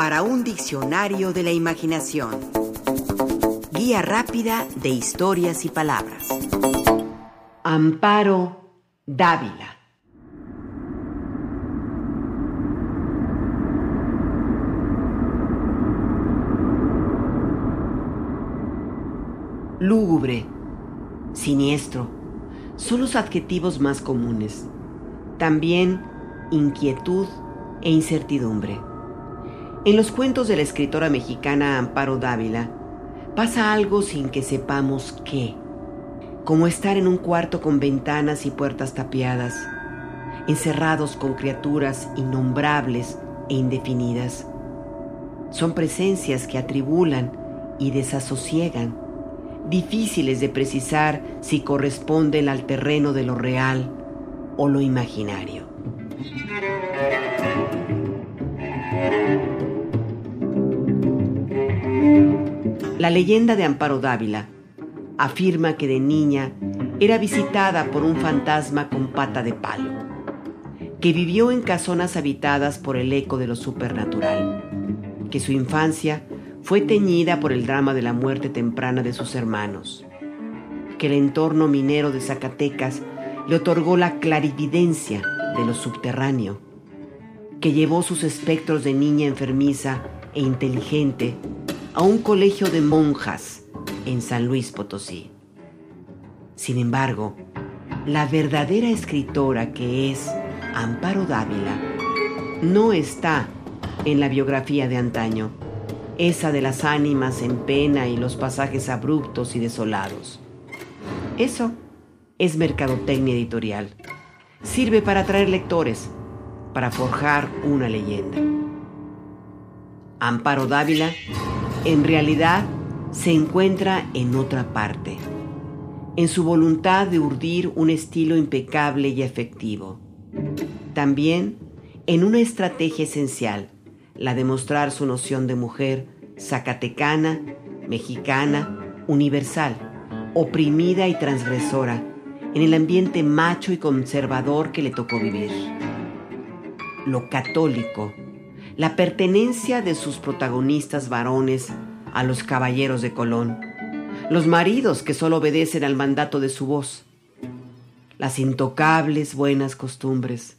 para un diccionario de la imaginación. Guía rápida de historias y palabras. Amparo Dávila. Lúgubre, siniestro, son los adjetivos más comunes. También inquietud e incertidumbre. En los cuentos de la escritora mexicana Amparo Dávila pasa algo sin que sepamos qué, como estar en un cuarto con ventanas y puertas tapiadas, encerrados con criaturas innombrables e indefinidas. Son presencias que atribulan y desasosiegan, difíciles de precisar si corresponden al terreno de lo real o lo imaginario. La leyenda de Amparo Dávila afirma que de niña era visitada por un fantasma con pata de palo, que vivió en casonas habitadas por el eco de lo supernatural, que su infancia fue teñida por el drama de la muerte temprana de sus hermanos, que el entorno minero de Zacatecas le otorgó la clarividencia de lo subterráneo, que llevó sus espectros de niña enfermiza e inteligente a un colegio de monjas en San Luis Potosí. Sin embargo, la verdadera escritora que es Amparo Dávila no está en la biografía de antaño, esa de las ánimas en pena y los pasajes abruptos y desolados. Eso es mercadotecnia editorial. Sirve para atraer lectores, para forjar una leyenda. Amparo Dávila en realidad se encuentra en otra parte, en su voluntad de urdir un estilo impecable y efectivo. También en una estrategia esencial, la de mostrar su noción de mujer zacatecana, mexicana, universal, oprimida y transgresora, en el ambiente macho y conservador que le tocó vivir. Lo católico, la pertenencia de sus protagonistas varones a los caballeros de Colón, los maridos que solo obedecen al mandato de su voz, las intocables buenas costumbres,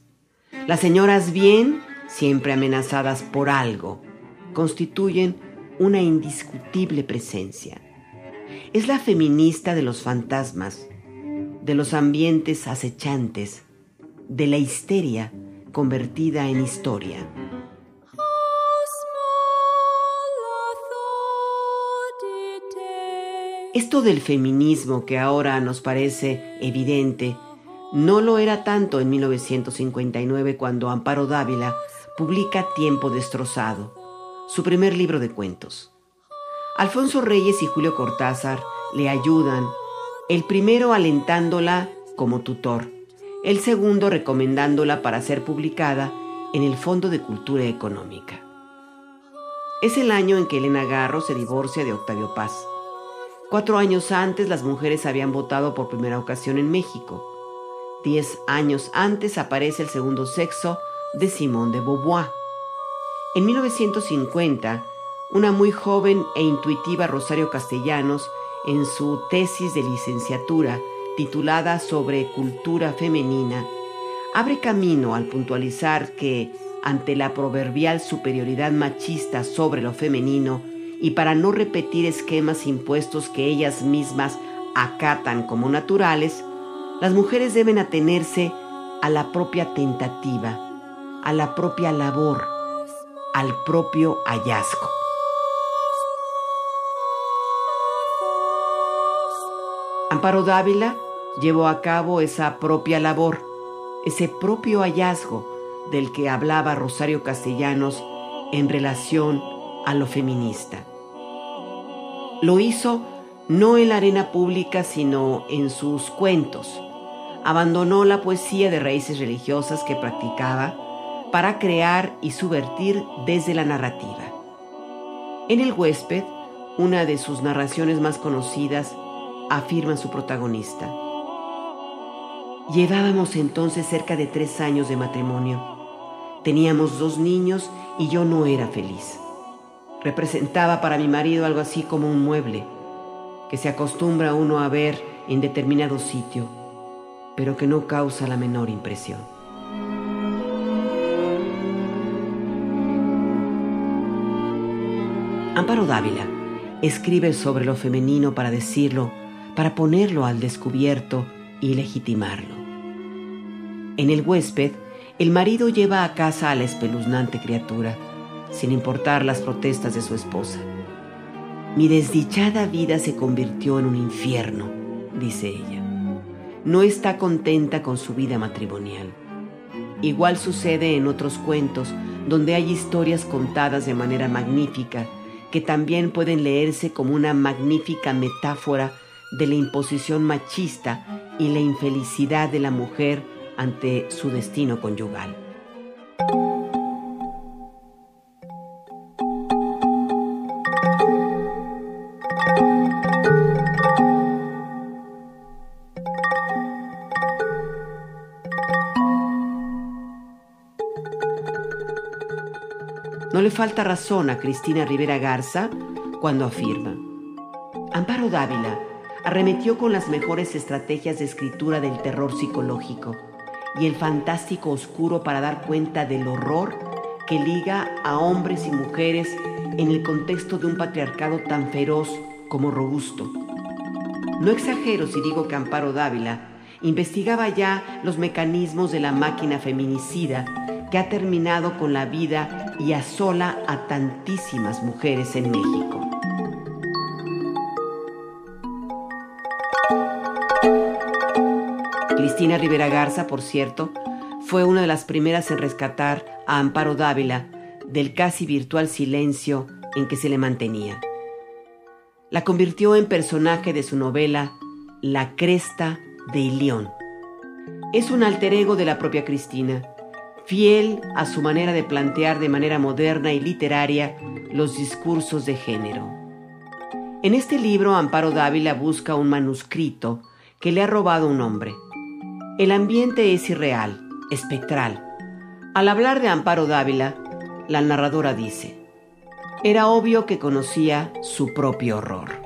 las señoras bien, siempre amenazadas por algo, constituyen una indiscutible presencia. Es la feminista de los fantasmas, de los ambientes acechantes, de la histeria convertida en historia. Esto del feminismo que ahora nos parece evidente, no lo era tanto en 1959 cuando Amparo Dávila publica Tiempo destrozado, su primer libro de cuentos. Alfonso Reyes y Julio Cortázar le ayudan, el primero alentándola como tutor, el segundo recomendándola para ser publicada en el Fondo de Cultura Económica. Es el año en que Elena Garro se divorcia de Octavio Paz. Cuatro años antes las mujeres habían votado por primera ocasión en México. Diez años antes aparece el segundo sexo de Simone de Beauvoir. En 1950, una muy joven e intuitiva Rosario Castellanos, en su tesis de licenciatura titulada sobre cultura femenina, abre camino al puntualizar que, ante la proverbial superioridad machista sobre lo femenino, y para no repetir esquemas impuestos que ellas mismas acatan como naturales, las mujeres deben atenerse a la propia tentativa, a la propia labor, al propio hallazgo. Amparo Dávila llevó a cabo esa propia labor, ese propio hallazgo del que hablaba Rosario Castellanos en relación a lo feminista. Lo hizo no en la arena pública, sino en sus cuentos. Abandonó la poesía de raíces religiosas que practicaba para crear y subvertir desde la narrativa. En El huésped, una de sus narraciones más conocidas, afirma su protagonista. Llevábamos entonces cerca de tres años de matrimonio. Teníamos dos niños y yo no era feliz. Representaba para mi marido algo así como un mueble que se acostumbra uno a ver en determinado sitio, pero que no causa la menor impresión. Amparo Dávila escribe sobre lo femenino para decirlo, para ponerlo al descubierto y legitimarlo. En el huésped, el marido lleva a casa a la espeluznante criatura, sin importar las protestas de su esposa. Mi desdichada vida se convirtió en un infierno, dice ella. No está contenta con su vida matrimonial. Igual sucede en otros cuentos, donde hay historias contadas de manera magnífica, que también pueden leerse como una magnífica metáfora de la imposición machista y la infelicidad de la mujer ante su destino conyugal. No le falta razón a Cristina Rivera Garza cuando afirma, Amparo Dávila arremetió con las mejores estrategias de escritura del terror psicológico y el fantástico oscuro para dar cuenta del horror que liga a hombres y mujeres en el contexto de un patriarcado tan feroz como robusto. No exagero si digo que Amparo Dávila investigaba ya los mecanismos de la máquina feminicida que ha terminado con la vida y asola a tantísimas mujeres en México. Cristina Rivera Garza, por cierto, fue una de las primeras en rescatar a Amparo Dávila del casi virtual silencio en que se le mantenía. La convirtió en personaje de su novela La Cresta de Ilión. Es un alter ego de la propia Cristina, fiel a su manera de plantear de manera moderna y literaria los discursos de género. En este libro, Amparo Dávila busca un manuscrito que le ha robado un hombre el ambiente es irreal, espectral. Al hablar de Amparo Dávila, la narradora dice, era obvio que conocía su propio horror.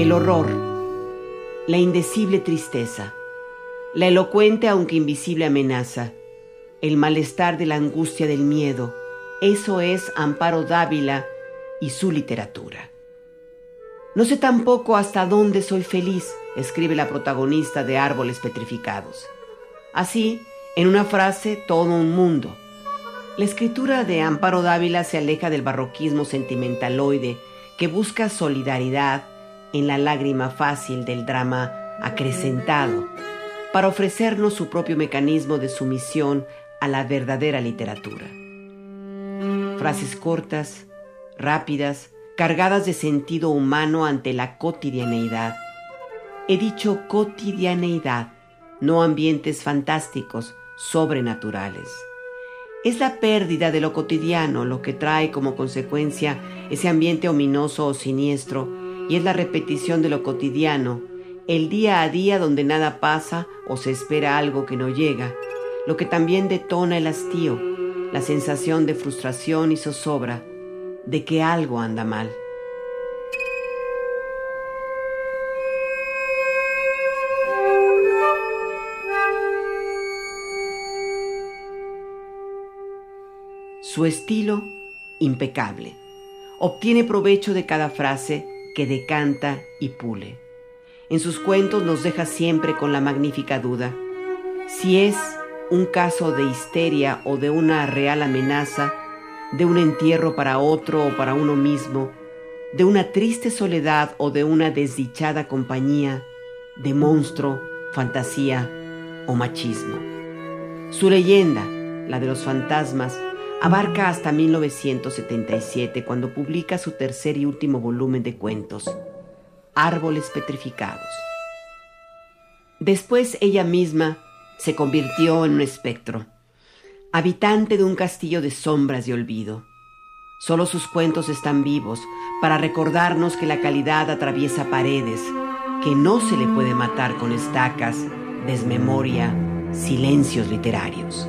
El horror, la indecible tristeza, la elocuente aunque invisible amenaza, el malestar de la angustia del miedo, eso es Amparo Dávila y su literatura. No sé tampoco hasta dónde soy feliz, escribe la protagonista de Árboles Petrificados. Así, en una frase, todo un mundo. La escritura de Amparo Dávila se aleja del barroquismo sentimentaloide que busca solidaridad en la lágrima fácil del drama acrecentado, para ofrecernos su propio mecanismo de sumisión a la verdadera literatura frases cortas, rápidas, cargadas de sentido humano ante la cotidianeidad. He dicho cotidianeidad, no ambientes fantásticos, sobrenaturales. Es la pérdida de lo cotidiano lo que trae como consecuencia ese ambiente ominoso o siniestro, y es la repetición de lo cotidiano, el día a día donde nada pasa o se espera algo que no llega, lo que también detona el hastío, la sensación de frustración y zozobra de que algo anda mal. Su estilo, impecable. Obtiene provecho de cada frase que decanta y pule. En sus cuentos nos deja siempre con la magnífica duda. Si es un caso de histeria o de una real amenaza, de un entierro para otro o para uno mismo, de una triste soledad o de una desdichada compañía, de monstruo, fantasía o machismo. Su leyenda, la de los fantasmas, abarca hasta 1977 cuando publica su tercer y último volumen de cuentos, Árboles Petrificados. Después ella misma se convirtió en un espectro, habitante de un castillo de sombras y olvido. Solo sus cuentos están vivos para recordarnos que la calidad atraviesa paredes, que no se le puede matar con estacas, desmemoria, silencios literarios.